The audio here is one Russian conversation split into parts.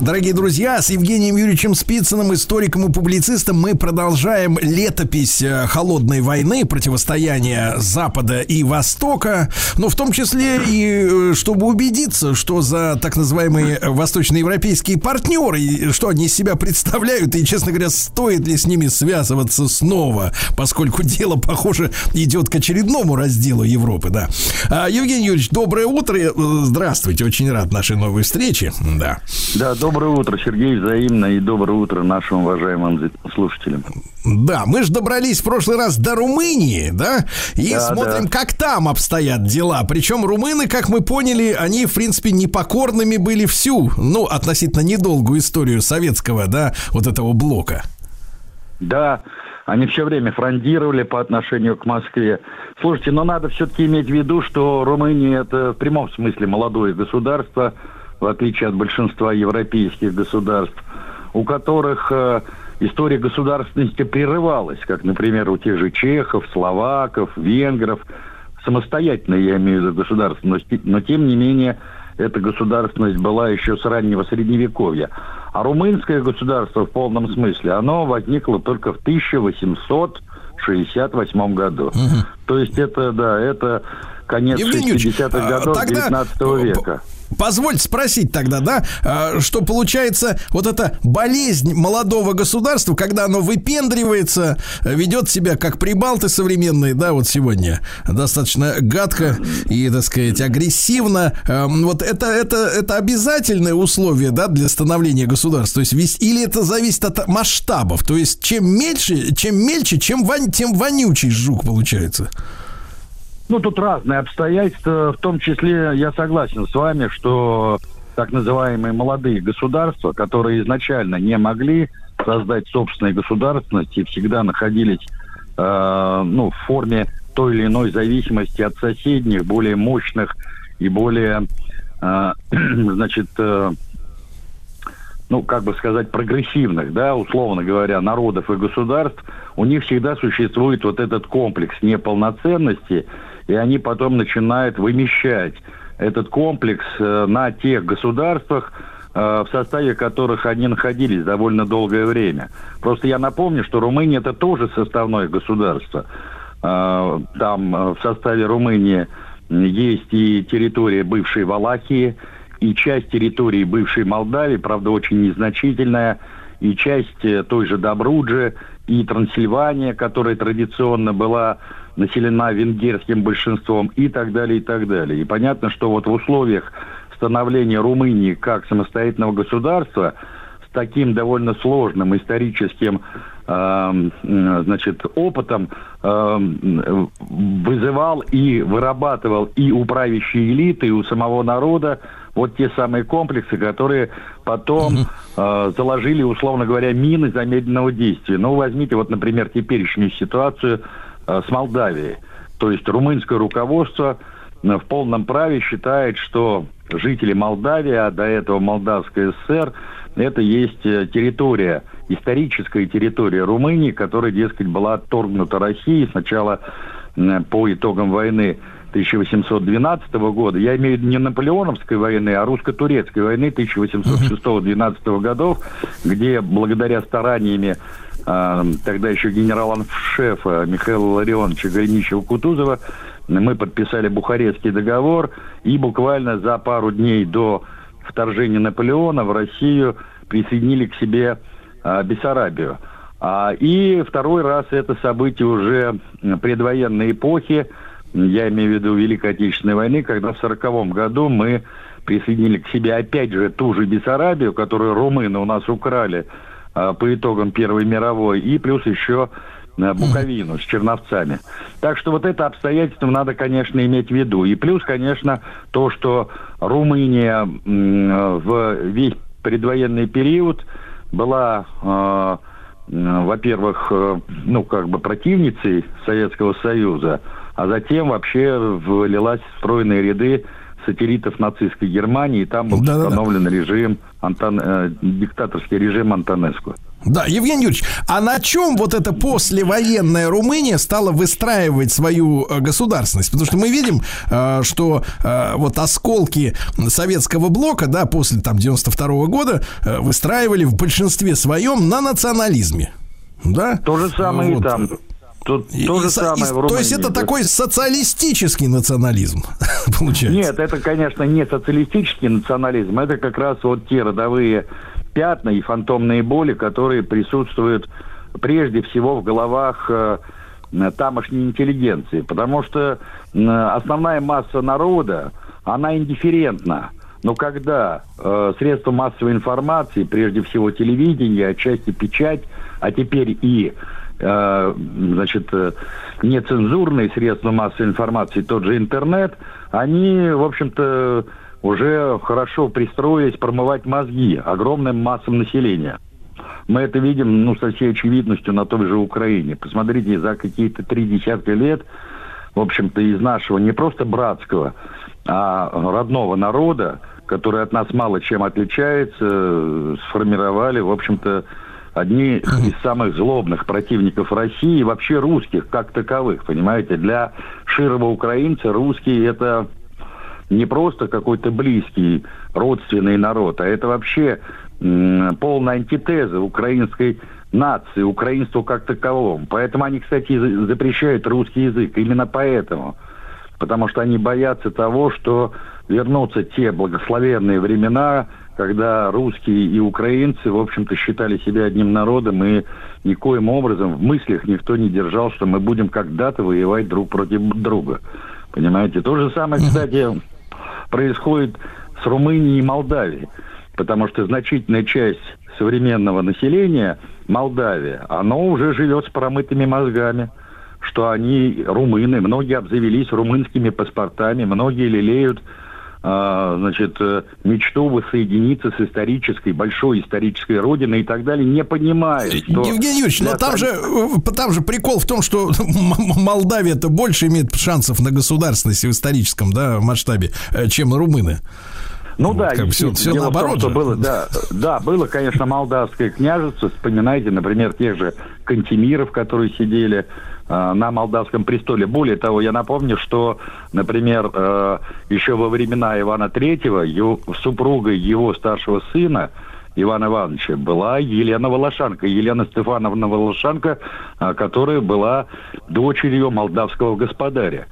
Дорогие друзья, с Евгением Юрьевичем Спицыным, историком и публицистом, мы продолжаем летопись э, холодной войны, противостояния Запада и Востока, но в том числе и э, чтобы убедиться, что за так называемые восточноевропейские партнеры, что они из себя представляют, и, честно говоря, стоит ли с ними связываться снова, поскольку дело, похоже, идет к очередному разделу Европы, да. А, Евгений Юрьевич, доброе утро, э, здравствуйте, очень рад нашей новой встрече, да. Да, доброе утро, Сергей, взаимно, и доброе утро нашим уважаемым слушателям. Да, мы же добрались в прошлый раз до Румынии, да, и да, смотрим, да. как там обстоят дела. Причем румыны, как мы поняли, они, в принципе, непокорными были всю, ну, относительно недолгую историю советского, да, вот этого блока. Да, они все время фрондировали по отношению к Москве. Слушайте, но надо все-таки иметь в виду, что Румыния это в прямом смысле молодое государство – в отличие от большинства европейских государств, у которых э, история государственности прерывалась, как, например, у тех же чехов, словаков, венгров. Самостоятельно, я имею в виду государственность, но тем не менее эта государственность была еще с раннего Средневековья. А румынское государство в полном смысле, оно возникло только в 1868 году. Угу. То есть это, да, это конец 60-х а, годов тогда 19 века. Позвольте спросить тогда, да, а, что получается вот эта болезнь молодого государства, когда оно выпендривается, ведет себя как прибалты современные, да, вот сегодня достаточно гадко и, так сказать, агрессивно. А, вот это, это, это обязательное условие, да, для становления государства. То есть, или это зависит от масштабов. То есть, чем мельче, чем мельче, чем вон, тем вонючий жук получается. Ну, тут разные обстоятельства. В том числе я согласен с вами, что так называемые молодые государства, которые изначально не могли создать собственной государственности и всегда находились э, ну, в форме той или иной зависимости от соседних, более мощных и более, э, значит, э, ну, как бы сказать, прогрессивных, да, условно говоря, народов и государств, у них всегда существует вот этот комплекс неполноценности – и они потом начинают вымещать этот комплекс э, на тех государствах, э, в составе которых они находились довольно долгое время. Просто я напомню, что Румыния это тоже составное государство. Э, там в составе Румынии есть и территория бывшей Валахии, и часть территории бывшей Молдавии, правда, очень незначительная, и часть той же Добруджи, и Трансильвания, которая традиционно была населена венгерским большинством и так далее, и так далее. И понятно, что вот в условиях становления Румынии как самостоятельного государства с таким довольно сложным историческим э, значит, опытом э, вызывал и вырабатывал и у правящей элиты, и у самого народа вот те самые комплексы, которые потом э, заложили, условно говоря, мины замедленного действия. Ну, возьмите вот, например, теперешнюю ситуацию с Молдавией. То есть румынское руководство э, в полном праве считает, что жители Молдавии, а до этого Молдавская ССР, это есть э, территория, историческая территория Румынии, которая, дескать, была отторгнута Россией сначала по итогам войны 1812 года. Я имею в виду не наполеоновской войны, а русско-турецкой войны 1806-12 годов, где благодаря стараниями а, тогда еще генерала-шефа Михаила Ларионовича Гриничева-Кутузова, мы подписали Бухарестский договор, и буквально за пару дней до вторжения Наполеона в Россию присоединили к себе а, Бессарабию. А, и второй раз это событие уже предвоенной эпохи, я имею в виду Великой Отечественной войны, когда в 1940 году мы присоединили к себе опять же ту же Бессарабию, которую румыны у нас украли а, по итогам Первой мировой, и плюс еще а, Буковину с Черновцами. Так что вот это обстоятельство надо, конечно, иметь в виду. И плюс, конечно, то, что Румыния в весь предвоенный период была, э, во-первых, э, ну, как бы противницей Советского Союза, а затем вообще влилась в стройные ряды сателлитов нацистской Германии, и там был да, установлен да, да. режим, Антон, э, диктаторский режим Антонеску. Да, Евгений Юрьевич, а на чем вот эта послевоенная Румыния стала выстраивать свою э, государственность? Потому что мы видим, э, что э, вот осколки советского блока, да, после там 92 -го года выстраивали в большинстве своем на национализме. Да? То же самое вот. и там. Тут и, то же и, самое и, в Румынии. То есть это такой социалистический национализм, получается? Нет, это, конечно, не социалистический национализм. Это как раз вот те родовые пятна и фантомные боли, которые присутствуют прежде всего в головах э, тамошней интеллигенции. Потому что э, основная масса народа, она индифферентна. Но когда э, средства массовой информации, прежде всего телевидение, отчасти печать, а теперь и значит, э, нецензурные средства массовой информации, тот же интернет, они, в общем-то, уже хорошо пристроились промывать мозги огромным массам населения. Мы это видим, ну, со всей очевидностью на той же Украине. Посмотрите, за какие-то три десятка лет, в общем-то, из нашего не просто братского, а родного народа, который от нас мало чем отличается, сформировали, в общем-то, одни из самых злобных противников России и вообще русских как таковых, понимаете? Для широго украинца русские это не просто какой-то близкий родственный народ, а это вообще полная антитеза украинской нации, украинству как таковому. Поэтому они, кстати, запрещают русский язык. Именно поэтому. Потому что они боятся того, что вернутся те благословенные времена, когда русские и украинцы, в общем-то, считали себя одним народом, и никоим образом в мыслях никто не держал, что мы будем когда-то воевать друг против друга. Понимаете? То же самое, кстати, происходит с Румынией и Молдавией, потому что значительная часть современного населения Молдавии, оно уже живет с промытыми мозгами, что они румыны, многие обзавелись румынскими паспортами, многие лелеют значит, э, мечту воссоединиться с исторической, большой исторической родиной и так далее, не понимая, что... Евгений Юрьевич, но там же, э, там же прикол в том, что Молдавия-то больше имеет шансов на государственность в историческом да, масштабе, э, чем румыны. Ну вот, да, как все, все наоборот том, что было, да, да, было, конечно, молдавское княжество. Вспоминайте, например, тех же Кантемиров, которые сидели на молдавском престоле. Более того, я напомню, что, например, э, еще во времена Ивана III его, супругой его старшего сына Ивана Ивановича была Елена Волошанка. Елена Стефановна Волошанка, э, которая была дочерью молдавского господаря.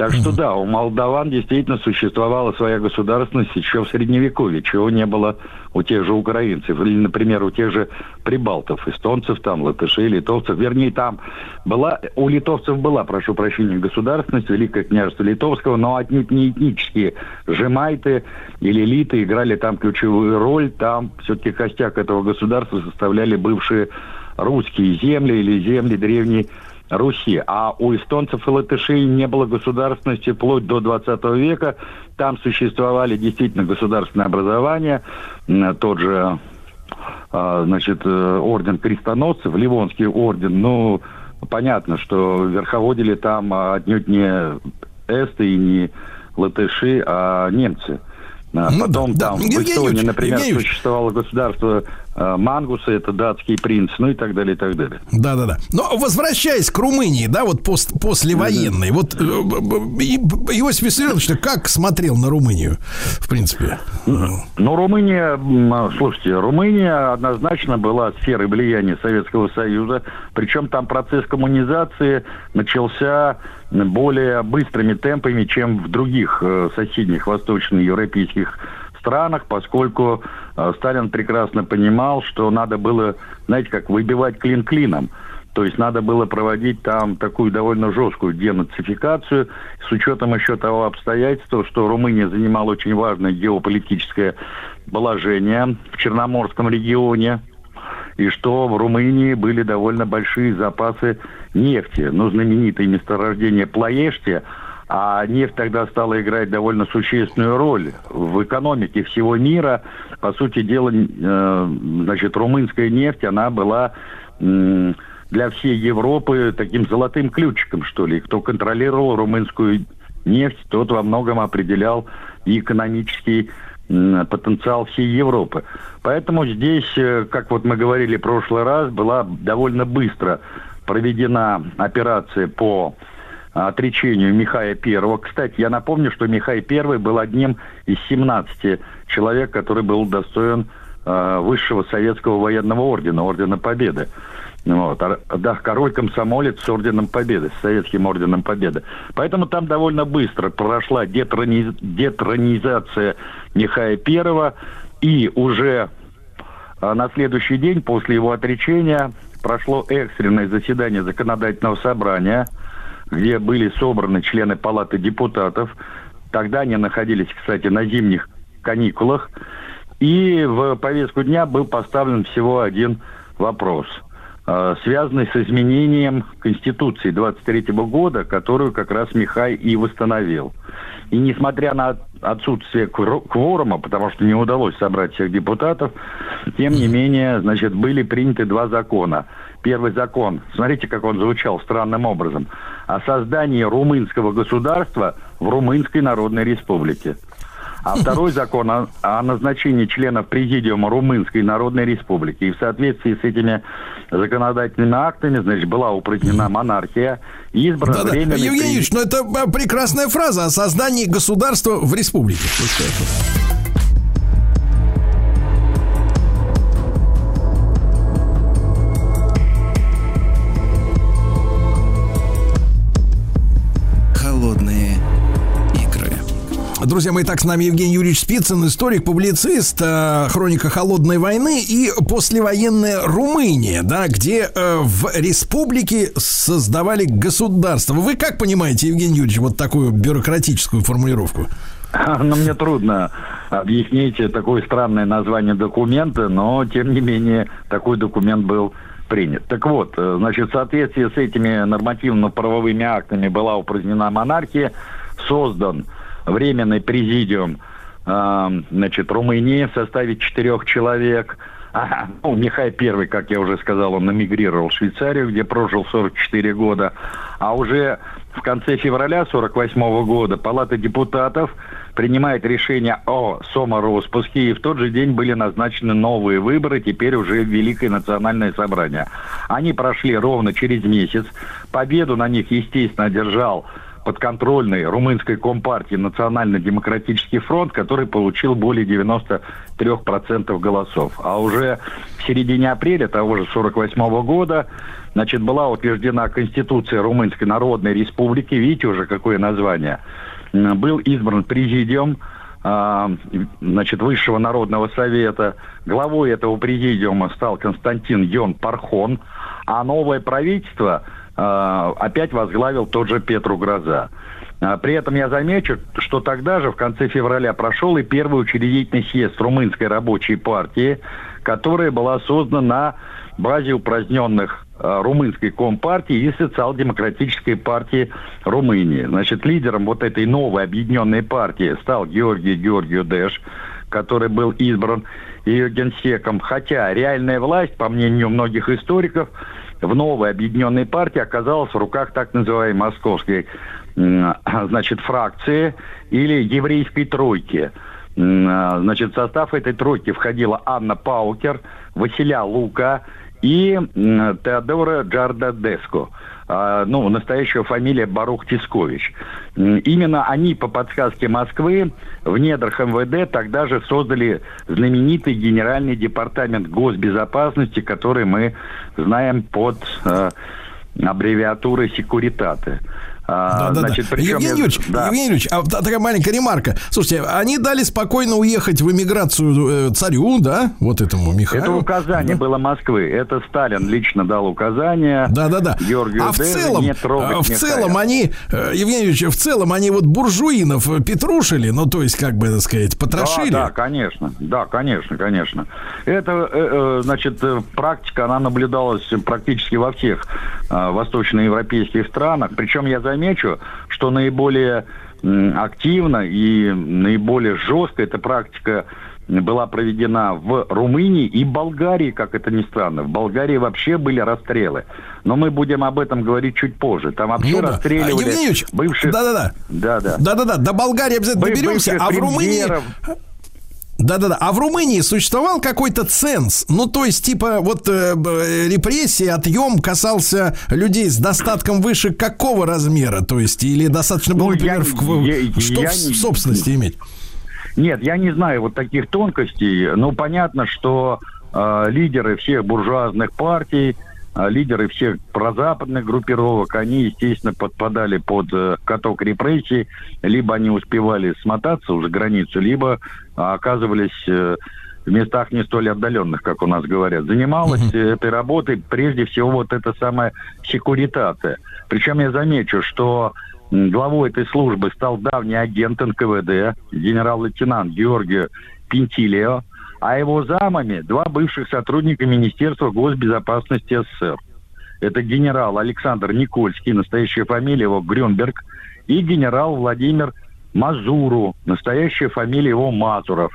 Так что да, у молдаван действительно существовала своя государственность еще в Средневековье, чего не было у тех же украинцев, или, например, у тех же прибалтов, эстонцев, там, латышей, литовцев. Вернее, там была, у литовцев была, прошу прощения, государственность, Великое княжество Литовского, но отнюдь не этнические. Жемайты или литы играли там ключевую роль, там все-таки костяк этого государства составляли бывшие русские земли или земли древней Руси. А у эстонцев и латышей не было государственности вплоть до 20 века. Там существовали действительно государственные образования. Тот же а, значит, э, орден крестоносцев, Ливонский орден, ну, понятно, что верховодили там отнюдь не эсты и не латыши, а немцы. А ну, потом да, там да. в Эстонии, например, Евгений существовало государство э, Мангуса, это датский принц, ну и так далее, и так далее. Да, да, да. Но возвращаясь к Румынии, да, вот пост, послевоенной, вот э, Иосиф Виссарионович, как смотрел на Румынию, в принципе? Ну, Румыния, слушайте, Румыния однозначно была сферой влияния Советского Союза, причем там процесс коммунизации начался более быстрыми темпами, чем в других э, соседних восточноевропейских странах, поскольку э, Сталин прекрасно понимал, что надо было, знаете, как выбивать клин клином. То есть надо было проводить там такую довольно жесткую денацификацию с учетом еще того обстоятельства, что Румыния занимала очень важное геополитическое положение в Черноморском регионе, и что в Румынии были довольно большие запасы нефти. Ну, знаменитое месторождение Плоешти, а нефть тогда стала играть довольно существенную роль в экономике всего мира. По сути дела, э, значит, румынская нефть, она была для всей Европы таким золотым ключиком, что ли. Кто контролировал румынскую нефть, тот во многом определял экономический потенциал всей Европы. Поэтому здесь, э, как вот мы говорили в прошлый раз, была довольно быстро проведена операция по отречению Михая Первого. Кстати, я напомню, что Михай Первый был одним из 17 человек, который был достоин э, высшего советского военного ордена, ордена Победы. Вот. Да, король-комсомолец с орденом Победы, с советским орденом Победы. Поэтому там довольно быстро прошла детрониз... детронизация Михая Первого, и уже а, на следующий день после его отречения прошло экстренное заседание законодательного собрания, где были собраны члены Палаты депутатов. Тогда они находились, кстати, на зимних каникулах. И в повестку дня был поставлен всего один вопрос – Э, связанный с изменением Конституции 23 года, которую как раз Михай и восстановил. И несмотря на отсутствие кворума, потому что не удалось собрать всех депутатов, тем не менее, значит, были приняты два закона. Первый закон, смотрите, как он звучал странным образом, о создании румынского государства в Румынской Народной Республике. А второй закон о, о назначении членов Президиума Румынской Народной Республики. И в соответствии с этими законодательными актами, значит, была упразднена монархия и избран да, временный... Да. Евгений Юрьевич, ну это прекрасная фраза о создании государства в республике. Друзья мои, так с нами Евгений Юрьевич Спицын, историк, публицист, э, хроника холодной войны и послевоенная Румыния, да, где э, в республике создавали государство. Вы как понимаете, Евгений Юрьевич, вот такую бюрократическую формулировку? Ну, мне трудно объяснить такое странное название документа, но, тем не менее, такой документ был принят. Так вот, э, значит, в соответствии с этими нормативно-правовыми актами была упразднена монархия, создан временный президиум э, значит, Румынии в составе четырех человек. А, ну, Михай Первый, как я уже сказал, он эмигрировал в Швейцарию, где прожил 44 года. А уже в конце февраля 48 года Палата депутатов принимает решение о самороспуске, и в тот же день были назначены новые выборы, теперь уже Великое национальное собрание. Они прошли ровно через месяц. Победу на них, естественно, одержал подконтрольной румынской компартии Национально-демократический фронт, который получил более 93% голосов. А уже в середине апреля того же 48 года значит, была утверждена Конституция Румынской Народной Республики, видите уже какое название, был избран президиум, а, значит, Высшего Народного Совета. Главой этого президиума стал Константин Йон Пархон, а новое правительство – опять возглавил тот же Петру Гроза. А, при этом я замечу, что тогда же, в конце февраля, прошел и первый учредительный съезд Румынской рабочей партии, которая была создана на базе упраздненных а, румынской компартии и социал-демократической партии Румынии. Значит, лидером вот этой новой объединенной партии стал Георгий Георгию Дэш, который был избран ее генсеком. Хотя реальная власть, по мнению многих историков, в новой объединенной партии оказалась в руках так называемой московской значит, фракции или еврейской тройки. Значит, в состав этой тройки входила Анна Паукер, Василя Лука и Теодора Джардадеско. А, ну, настоящая фамилия Барух Тискович. Именно они по подсказке Москвы в недрах МВД тогда же создали знаменитый Генеральный департамент госбезопасности, который мы знаем под э, аббревиатурой «Секуритаты». Да, да, значит, да. Евгений Юрьевич, да. Евгений Юрьевич, а такая маленькая ремарка. Слушайте, они дали спокойно уехать в эмиграцию э, царю, да, вот этому Михаилу. Это указание да? было Москвы. Это Сталин лично дал указание. Да, да, да. Георгию а в целом, не трогать а в целом они, э, Евгений Юрьевич, в целом они вот буржуинов петрушили, ну, то есть, как бы, так сказать, потрошили. Да, да, конечно. Да, конечно, конечно. Это, э, значит, практика, она наблюдалась практически во всех восточноевропейских странах. Причем я заметил, замечу, что наиболее активно и наиболее жестко эта практика была проведена в Румынии и Болгарии, как это ни странно. В Болгарии вообще были расстрелы. Но мы будем об этом говорить чуть позже. Там вообще ну, да. расстреливали Евгеньевич, бывших... Да-да-да. Да-да. Да-да-да, до Болгарии обязательно Бы- доберемся, а в Румынии... Да-да-да. А в Румынии существовал какой-то ценз? Ну, то есть, типа, вот э, репрессии, отъем касался людей с достатком выше какого размера? То есть, или достаточно было, ну, например, я, в, я, что я, в, в собственности иметь? Нет, я не знаю вот таких тонкостей. Ну, понятно, что э, лидеры всех буржуазных партий, лидеры всех прозападных группировок, они, естественно, подпадали под э, каток репрессий. Либо они успевали смотаться уже границу, либо э, оказывались... Э, в местах не столь отдаленных, как у нас говорят. Занималась uh-huh. этой работой прежде всего вот эта самая секуритация. Причем я замечу, что Главой этой службы стал давний агент НКВД, генерал-лейтенант Георгий Пентилио, а его замами два бывших сотрудника Министерства госбезопасности СССР. Это генерал Александр Никольский, настоящая фамилия его Грюнберг, и генерал Владимир Мазуру, настоящая фамилия его Мазуров.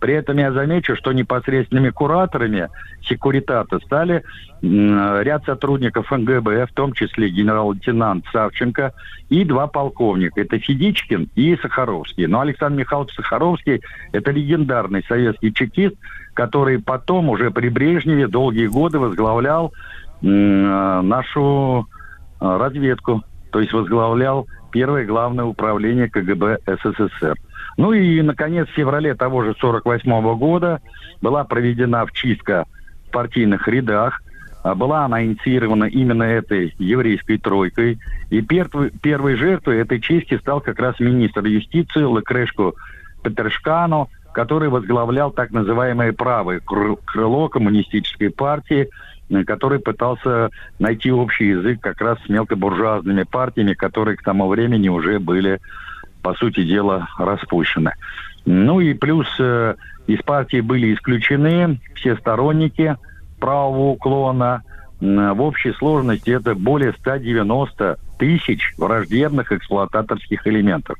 При этом я замечу, что непосредственными кураторами секуритата стали ряд сотрудников НГБ, в том числе генерал-лейтенант Савченко и два полковника. Это Федичкин и Сахаровский. Но Александр Михайлович Сахаровский – это легендарный советский чекист, который потом уже при Брежневе долгие годы возглавлял нашу а, разведку, то есть возглавлял первое главное управление КГБ СССР. Ну и, наконец, в феврале того же 48 года была проведена вчистка в партийных рядах. А была она инициирована именно этой еврейской тройкой. И первой, первой жертвой этой чистки стал как раз министр юстиции Лекрешко Петершкано, который возглавлял так называемое правое крыло коммунистической партии, который пытался найти общий язык как раз с мелкобуржуазными партиями, которые к тому времени уже были по сути дела, распущены. Ну и плюс э, из партии были исключены все сторонники правого уклона. В общей сложности это более 190 тысяч враждебных эксплуататорских элементов.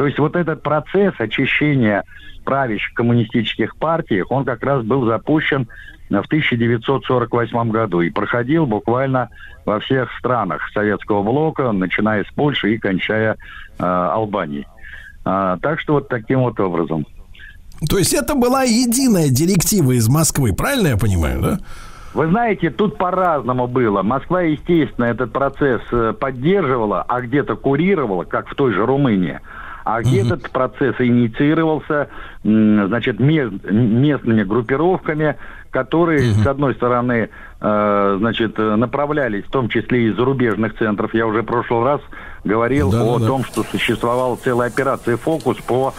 То есть вот этот процесс очищения правящих коммунистических партий, он как раз был запущен в 1948 году и проходил буквально во всех странах советского блока, начиная с Польши и кончая э, Албанией. А, так что вот таким вот образом. То есть это была единая директива из Москвы, правильно я понимаю, да? Вы знаете, тут по-разному было. Москва, естественно, этот процесс э, поддерживала, а где-то курировала, как в той же Румынии. А где угу. этот процесс инициировался, значит, местными группировками, которые, угу. с одной стороны, э, значит, направлялись, в том числе из зарубежных центров. Я уже в прошлый раз говорил да, о да. том, что существовала целая операция «Фокус» по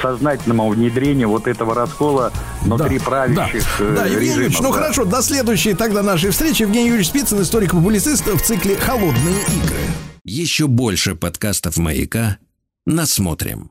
сознательному внедрению вот этого раскола внутри да, правящих да. Э, да, Евгений режимов. Юрьевич, ну да. хорошо, до следующей тогда нашей встречи. Евгений Юрьевич Спицын, историк-публицист в цикле «Холодные игры». Еще больше подкастов «Маяка» насмотрим.